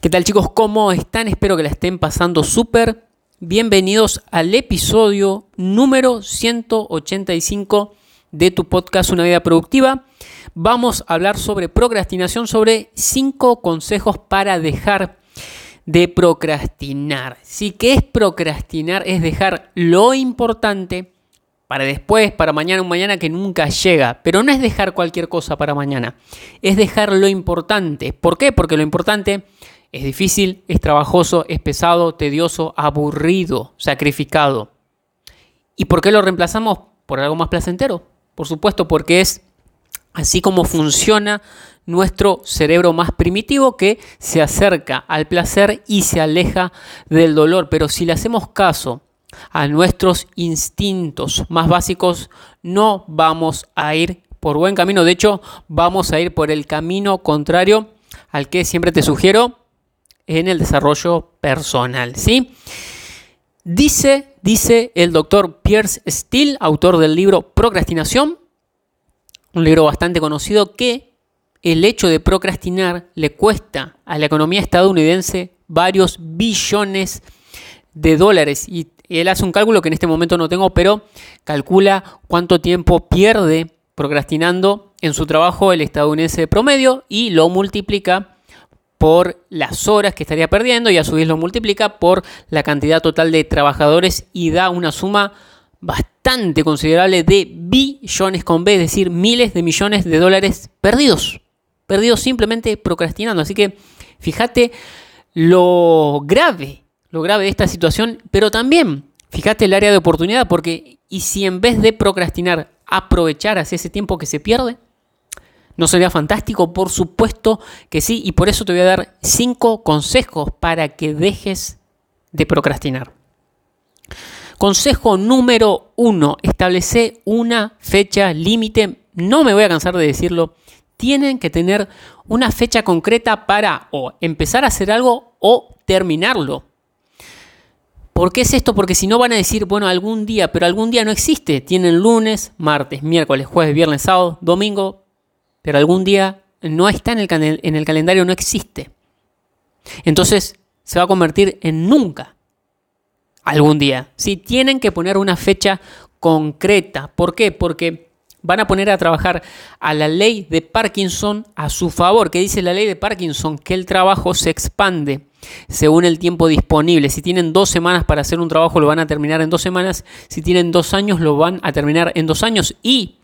¿Qué tal chicos? ¿Cómo están? Espero que la estén pasando súper. Bienvenidos al episodio número 185 de tu podcast Una vida productiva. Vamos a hablar sobre procrastinación, sobre 5 consejos para dejar de procrastinar. Sí, ¿qué es procrastinar? Es dejar lo importante para después, para mañana, un mañana que nunca llega. Pero no es dejar cualquier cosa para mañana, es dejar lo importante. ¿Por qué? Porque lo importante es difícil, es trabajoso, es pesado, tedioso, aburrido, sacrificado. ¿Y por qué lo reemplazamos por algo más placentero? Por supuesto, porque es así como funciona nuestro cerebro más primitivo que se acerca al placer y se aleja del dolor. Pero si le hacemos caso a nuestros instintos más básicos, no vamos a ir por buen camino. De hecho, vamos a ir por el camino contrario al que siempre te sugiero en el desarrollo personal, ¿sí? Dice, dice el doctor Pierce Steele, autor del libro Procrastinación, un libro bastante conocido, que el hecho de procrastinar le cuesta a la economía estadounidense varios billones de dólares. Y él hace un cálculo que en este momento no tengo, pero calcula cuánto tiempo pierde procrastinando en su trabajo el estadounidense promedio y lo multiplica por las horas que estaría perdiendo y a su vez lo multiplica por la cantidad total de trabajadores y da una suma bastante considerable de billones con B, es decir, miles de millones de dólares perdidos. Perdidos simplemente procrastinando. Así que fíjate lo grave, lo grave de esta situación, pero también fíjate el área de oportunidad, porque ¿y si en vez de procrastinar aprovecharas ese tiempo que se pierde? ¿No sería fantástico? Por supuesto que sí, y por eso te voy a dar cinco consejos para que dejes de procrastinar. Consejo número uno, establece una fecha límite. No me voy a cansar de decirlo. Tienen que tener una fecha concreta para o empezar a hacer algo o terminarlo. ¿Por qué es esto? Porque si no van a decir, bueno, algún día, pero algún día no existe. Tienen lunes, martes, miércoles, jueves, viernes, sábado, domingo, pero algún día no está en el, en el calendario, no existe. Entonces se va a convertir en nunca. Algún día. Si tienen que poner una fecha concreta. ¿Por qué? Porque van a poner a trabajar a la ley de Parkinson a su favor. ¿Qué dice la ley de Parkinson? Que el trabajo se expande según el tiempo disponible. Si tienen dos semanas para hacer un trabajo, lo van a terminar en dos semanas. Si tienen dos años, lo van a terminar en dos años. Y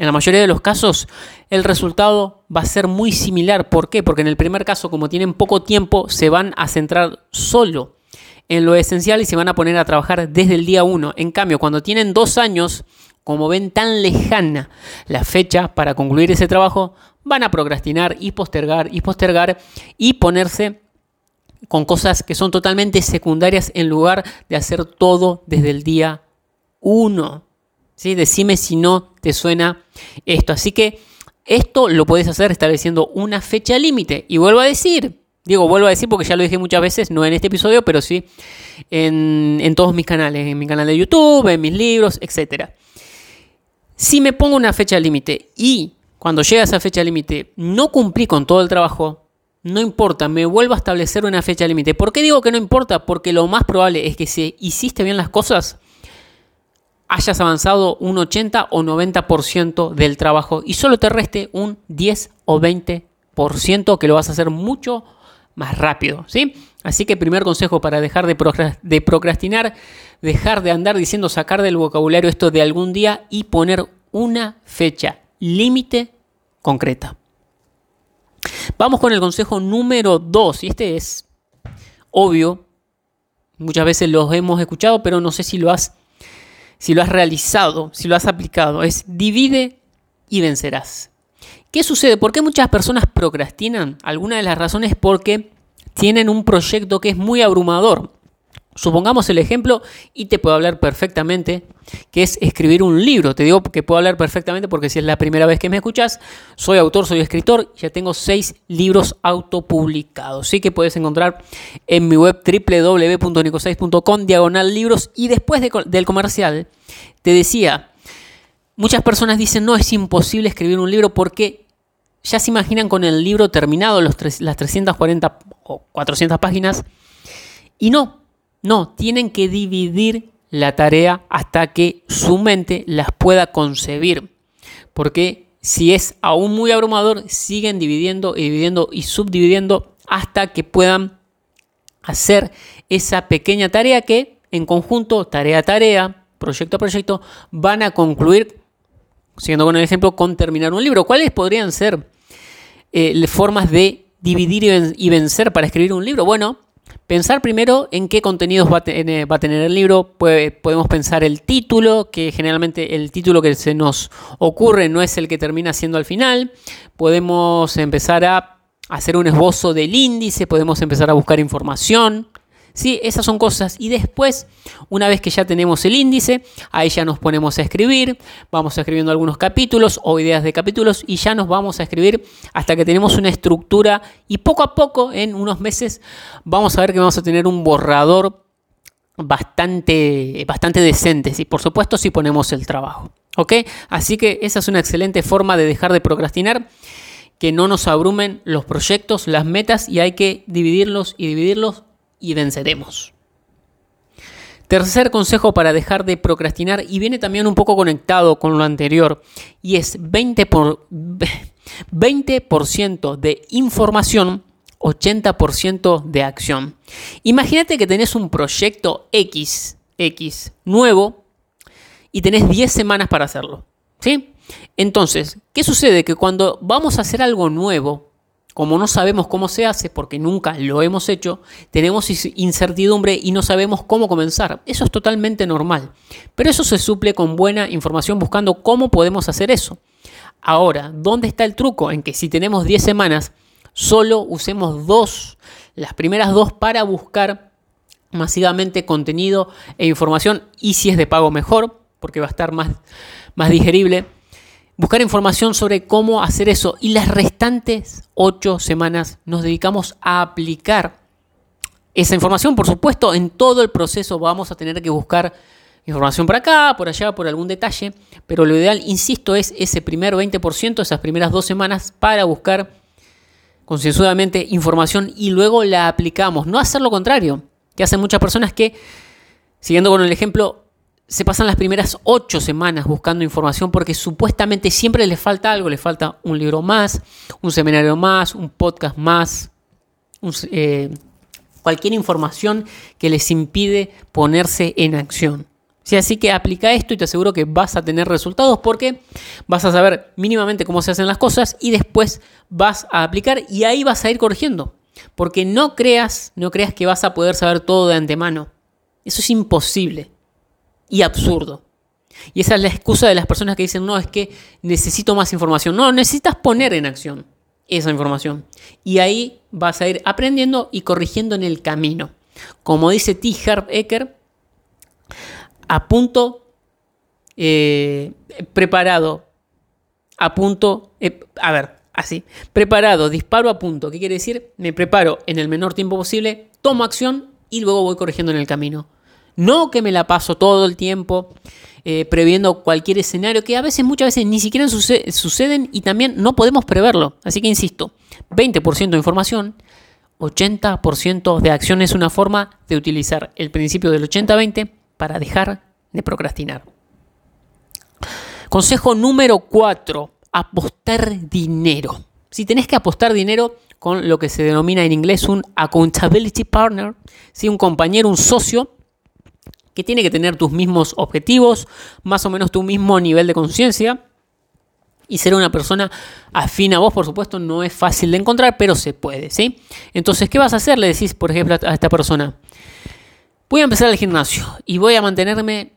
en la mayoría de los casos, el resultado va a ser muy similar. ¿Por qué? Porque en el primer caso, como tienen poco tiempo, se van a centrar solo en lo esencial y se van a poner a trabajar desde el día uno. En cambio, cuando tienen dos años, como ven tan lejana la fecha para concluir ese trabajo, van a procrastinar y postergar y postergar y ponerse con cosas que son totalmente secundarias en lugar de hacer todo desde el día uno. Decime si no te suena esto. Así que esto lo puedes hacer estableciendo una fecha límite. Y vuelvo a decir, digo, vuelvo a decir porque ya lo dije muchas veces, no en este episodio, pero sí en, todos mis canales, en mi canal de YouTube, en mis libros, etc. Si me pongo una fecha límite y cuando llega esa fecha límite no cumplí con todo el trabajo, no importa, me vuelvo a establecer una fecha límite. ¿Por qué digo que no importa? Porque lo más probable es que si hiciste bien las cosas, hayas avanzado un 80 o 90% del trabajo y solo te reste un 10 o 20% que lo vas a hacer mucho más rápido, ¿sí? Así que primer consejo para dejar de, procrastinar, dejar de andar diciendo sacar del vocabulario esto de algún día y poner una fecha límite concreta. Vamos con el consejo número 2 y este es obvio, muchas veces lo hemos escuchado, pero no sé si lo has si lo has realizado, si lo has aplicado, es divide y vencerás. ¿Qué sucede? ¿Por qué muchas personas procrastinan? Alguna de las razones es porque tienen un proyecto que es muy abrumador. Supongamos el ejemplo y te puedo hablar perfectamente, que es escribir un libro. Te digo que puedo hablar perfectamente porque si es la primera vez que me escuchas, soy autor, soy escritor, ya tengo seis libros autopublicados. Sí que puedes encontrar en mi web www.nico6.com diagonal libros y después del comercial te decía, muchas personas dicen no es imposible escribir un libro porque ya se imaginan con el libro terminado, los las 340 o 400 páginas, y no, no, tienen que dividir la tarea hasta que su mente las pueda concebir. Porque si es aún muy abrumador, siguen dividiendo y dividiendo y subdividiendo hasta que puedan hacer esa pequeña tarea que en conjunto, tarea a tarea, proyecto a proyecto, van a concluir, siguiendo con el ejemplo, con terminar un libro. ¿Cuáles podrían ser eh, formas de dividir y vencer para escribir un libro? Bueno, Pensar primero en qué contenidos va a, tener, el libro. podemos pensar el título, que generalmente el título que se nos ocurre no es el que termina siendo al final. Podemos empezar a hacer un esbozo del índice, podemos empezar a buscar información. ¿Sí? Esas son cosas. Y después, una vez que ya tenemos el índice, ahí ya nos ponemos a escribir, vamos escribiendo algunos capítulos o ideas de capítulos y ya nos vamos a escribir hasta que tenemos una estructura y poco a poco, en unos meses, vamos a ver que vamos a tener un borrador bastante, bastante decente, y por supuesto si ponemos el trabajo. ¿Ok? Así que esa es una excelente forma de dejar de procrastinar que no nos abrumen los proyectos, las metas y hay que dividirlos y dividirlos y venceremos. Tercer consejo para dejar de procrastinar y viene también un poco conectado con lo anterior y es 20%, por, 20 de información, 80% de acción. Imagínate que tenés un proyecto X, nuevo y tenés 10 semanas para hacerlo. ¿Sí? Entonces, ¿qué sucede? Que cuando vamos a hacer algo nuevo, como no sabemos cómo se hace, porque nunca lo hemos hecho, tenemos incertidumbre y no sabemos cómo comenzar. Eso es totalmente normal. Pero eso se suple con buena información buscando cómo podemos hacer eso. Ahora, ¿dónde está el truco? En que si tenemos 10 semanas, solo usemos dos, las primeras dos para buscar masivamente contenido e información y si es de pago mejor, porque va a estar más, más digerible buscar información sobre cómo hacer eso y las restantes ocho semanas nos dedicamos a aplicar esa información. Por supuesto, en todo el proceso vamos a tener que buscar información por acá, por allá, por algún detalle, pero lo ideal, insisto, es ese primer 20%, esas primeras dos semanas para buscar concienzudamente información y luego la aplicamos. No hacer lo contrario, que hacen muchas personas que, siguiendo con el ejemplo, se pasan las primeras ocho semanas buscando información porque supuestamente siempre les falta algo, les falta un libro más, un seminario más, un podcast más, eh, cualquier información que les impide ponerse en acción. así que aplica esto y te aseguro que vas a tener resultados porque vas a saber mínimamente cómo se hacen las cosas y después vas a aplicar y ahí vas a ir corrigiendo. Porque no creas, no creas que vas a poder saber todo de antemano. Eso es imposible y absurdo. Y esa es la excusa de las personas que dicen, no, es que necesito más información. No, necesitas poner en acción esa información. Y ahí vas a ir aprendiendo y corrigiendo en el camino. Como dice T. Herb Ecker, a punto, eh, preparado, a punto, eh, a ver, así, preparado, disparo a punto. ¿Qué quiere decir? Me preparo en el menor tiempo posible, tomo acción y luego voy corrigiendo en el camino. No que me la paso todo el tiempo eh, previendo cualquier escenario que a veces, muchas veces ni siquiera suceden y también no podemos preverlo. Así que insisto, 20% de información, 80% de acción es una forma de utilizar el principio del 80-20 para dejar de procrastinar. Consejo número 4, apostar dinero. Si tenés que apostar dinero con lo que se denomina en inglés un accountability partner, si un compañero, un socio, que tiene que tener tus mismos objetivos, más o menos tu mismo nivel de conciencia. Y ser una persona afín a vos, por supuesto, no es fácil de encontrar, pero se puede, ¿sí? Entonces, ¿qué vas a hacer? Le decís, por ejemplo, a esta persona, voy a empezar el gimnasio y voy a mantenerme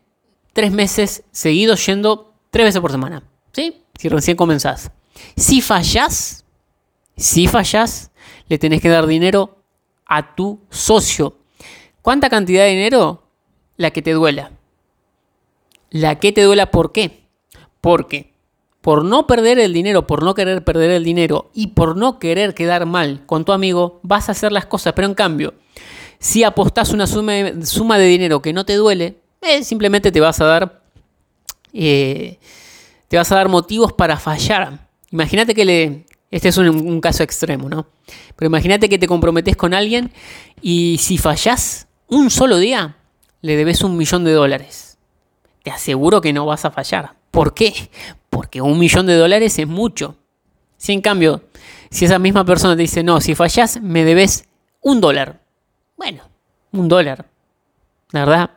tres meses seguidos yendo tres veces por semana, ¿sí? Si recién comenzás. Si fallás, si fallás, le tenés que dar dinero a tu socio. ¿Cuánta cantidad de dinero? La que te duela. La que te duela, ¿por qué? Porque por no perder el dinero, por no querer perder el dinero y por no querer quedar mal con tu amigo, vas a hacer las cosas. Pero en cambio, si apostás una suma, de dinero que no te duele, eh, simplemente te vas a dar eh, te vas a dar motivos para fallar. Imagínate que le, este es un, caso extremo, ¿no? Pero imagínate que te comprometes con alguien y si fallas un solo día, le debes un millón de dólares. Te aseguro que no vas a fallar. ¿Por qué? Porque un millón de dólares es mucho. Si en cambio, si esa misma persona te dice, no, si fallas, me debes un dólar. Bueno, un dólar. La verdad,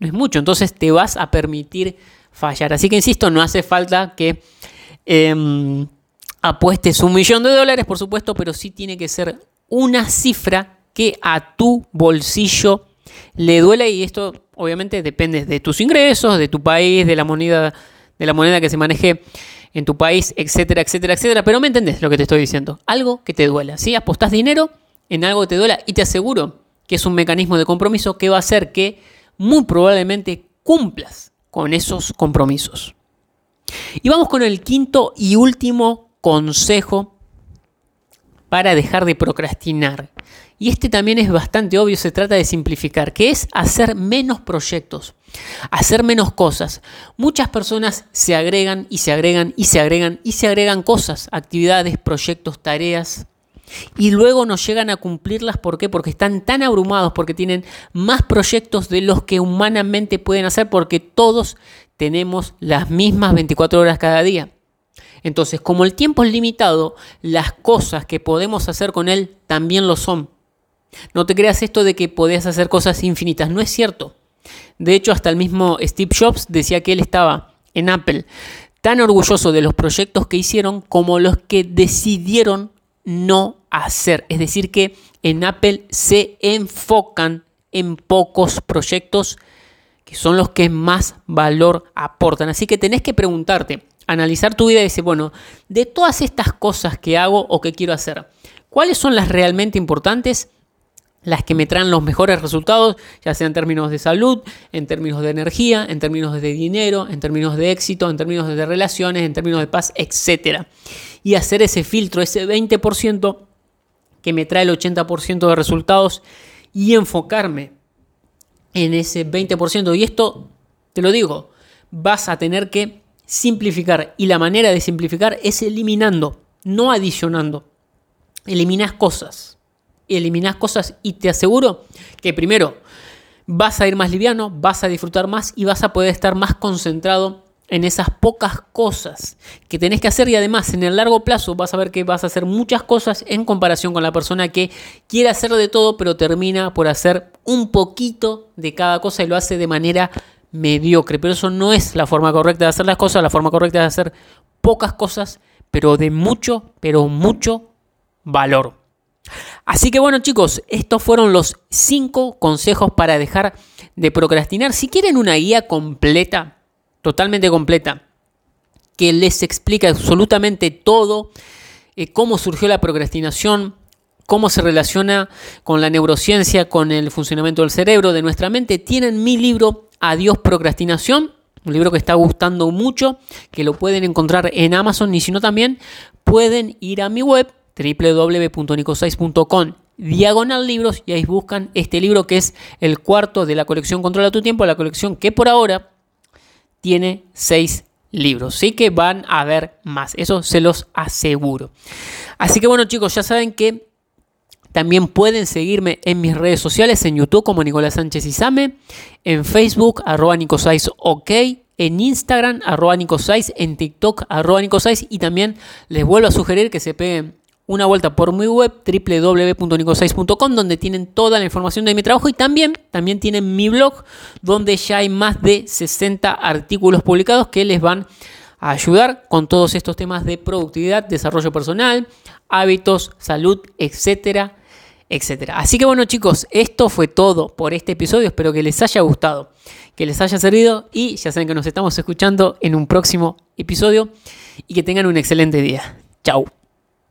no es mucho. Entonces te vas a permitir fallar. Así que insisto, no hace falta que em, apuestes un millón de dólares, por supuesto, pero sí tiene que ser una cifra que a tu bolsillo le duele y esto obviamente depende de tus ingresos, de tu país, de la moneda, de la moneda que se maneje en tu país, etcétera, etcétera, etcétera. Pero me entendés lo que te estoy diciendo. Algo que te duela. Si apostás dinero en algo que te duela y te aseguro que es un mecanismo de compromiso que va a hacer que muy probablemente cumplas con esos compromisos. Y vamos con el quinto y último consejo para dejar de procrastinar. Y este también es bastante obvio, se trata de simplificar, que es hacer menos proyectos, hacer menos cosas. Muchas personas se agregan y se agregan y se agregan y se agregan cosas, actividades, proyectos, tareas, y luego no llegan a cumplirlas. ¿Por qué? Porque están tan abrumados, porque tienen más proyectos de los que humanamente pueden hacer, porque todos tenemos las mismas 24 horas cada día. Entonces, como el tiempo es limitado, las cosas que podemos hacer con él también lo son. No te creas esto de que podés hacer cosas infinitas, no es cierto. De hecho, hasta el mismo Steve Jobs decía que él estaba en Apple tan orgulloso de los proyectos que hicieron como los que decidieron no hacer. Es decir, que en Apple se enfocan en pocos proyectos que son los que más valor aportan. Así que tenés que preguntarte, analizar tu vida y decir, bueno, de todas estas cosas que hago o que quiero hacer, ¿cuáles son las realmente importantes? Las que me traen los mejores resultados, ya sea en términos de salud, en términos de energía, en términos de dinero, en términos de éxito, en términos de relaciones, en términos de paz, etc. Y hacer ese filtro, ese 20% que me trae el 80% de resultados y enfocarme en ese 20%. Y esto, te lo digo, vas a tener que simplificar. Y la manera de simplificar es eliminando, no adicionando. Eliminas cosas. Eliminas cosas y te aseguro que primero vas a ir más liviano, vas a disfrutar más y vas a poder estar más concentrado en esas pocas cosas que tenés que hacer y además en el largo plazo vas a ver que vas a hacer muchas cosas en comparación con la persona que quiere hacer de todo pero termina por hacer un poquito de cada cosa y lo hace de manera mediocre, pero eso no es la forma correcta de hacer las cosas, la forma correcta de hacer pocas cosas, pero de mucho, pero mucho valor. Así que bueno chicos, estos fueron los 5 consejos para dejar de procrastinar. Si quieren una guía completa, totalmente completa, que les explica absolutamente todo, eh, cómo surgió la procrastinación, cómo se relaciona con la neurociencia, con el funcionamiento del cerebro, de nuestra mente, tienen mi libro Adiós Procrastinación, un libro que está gustando mucho, que lo pueden encontrar en Amazon y si no también pueden ir a mi web www.nicosais.com diagonal libros y ahí buscan este libro que es el cuarto de la colección Controla tu tiempo, la colección que por ahora tiene seis libros. Sí que van a ver más, eso se los aseguro. Así que bueno chicos, ya saben que también pueden seguirme en mis redes sociales, en YouTube como Nicolás Sánchez Izame, en Facebook arroba Nicosais OK, en Instagram arroba Nicosais, en TikTok arroba Nicosais y también les vuelvo a sugerir que se peguen una vuelta por mi web www.nicosais.com donde tienen toda la información de mi trabajo y también, también tienen mi blog donde ya hay más de 60 artículos publicados que les van a ayudar con todos estos temas de productividad, desarrollo personal, hábitos, salud, etcétera, etcétera. Así que bueno chicos, esto fue todo por este episodio. Espero que les haya gustado, que les haya servido y ya saben que nos estamos escuchando en un próximo episodio y que tengan un excelente día. Chao.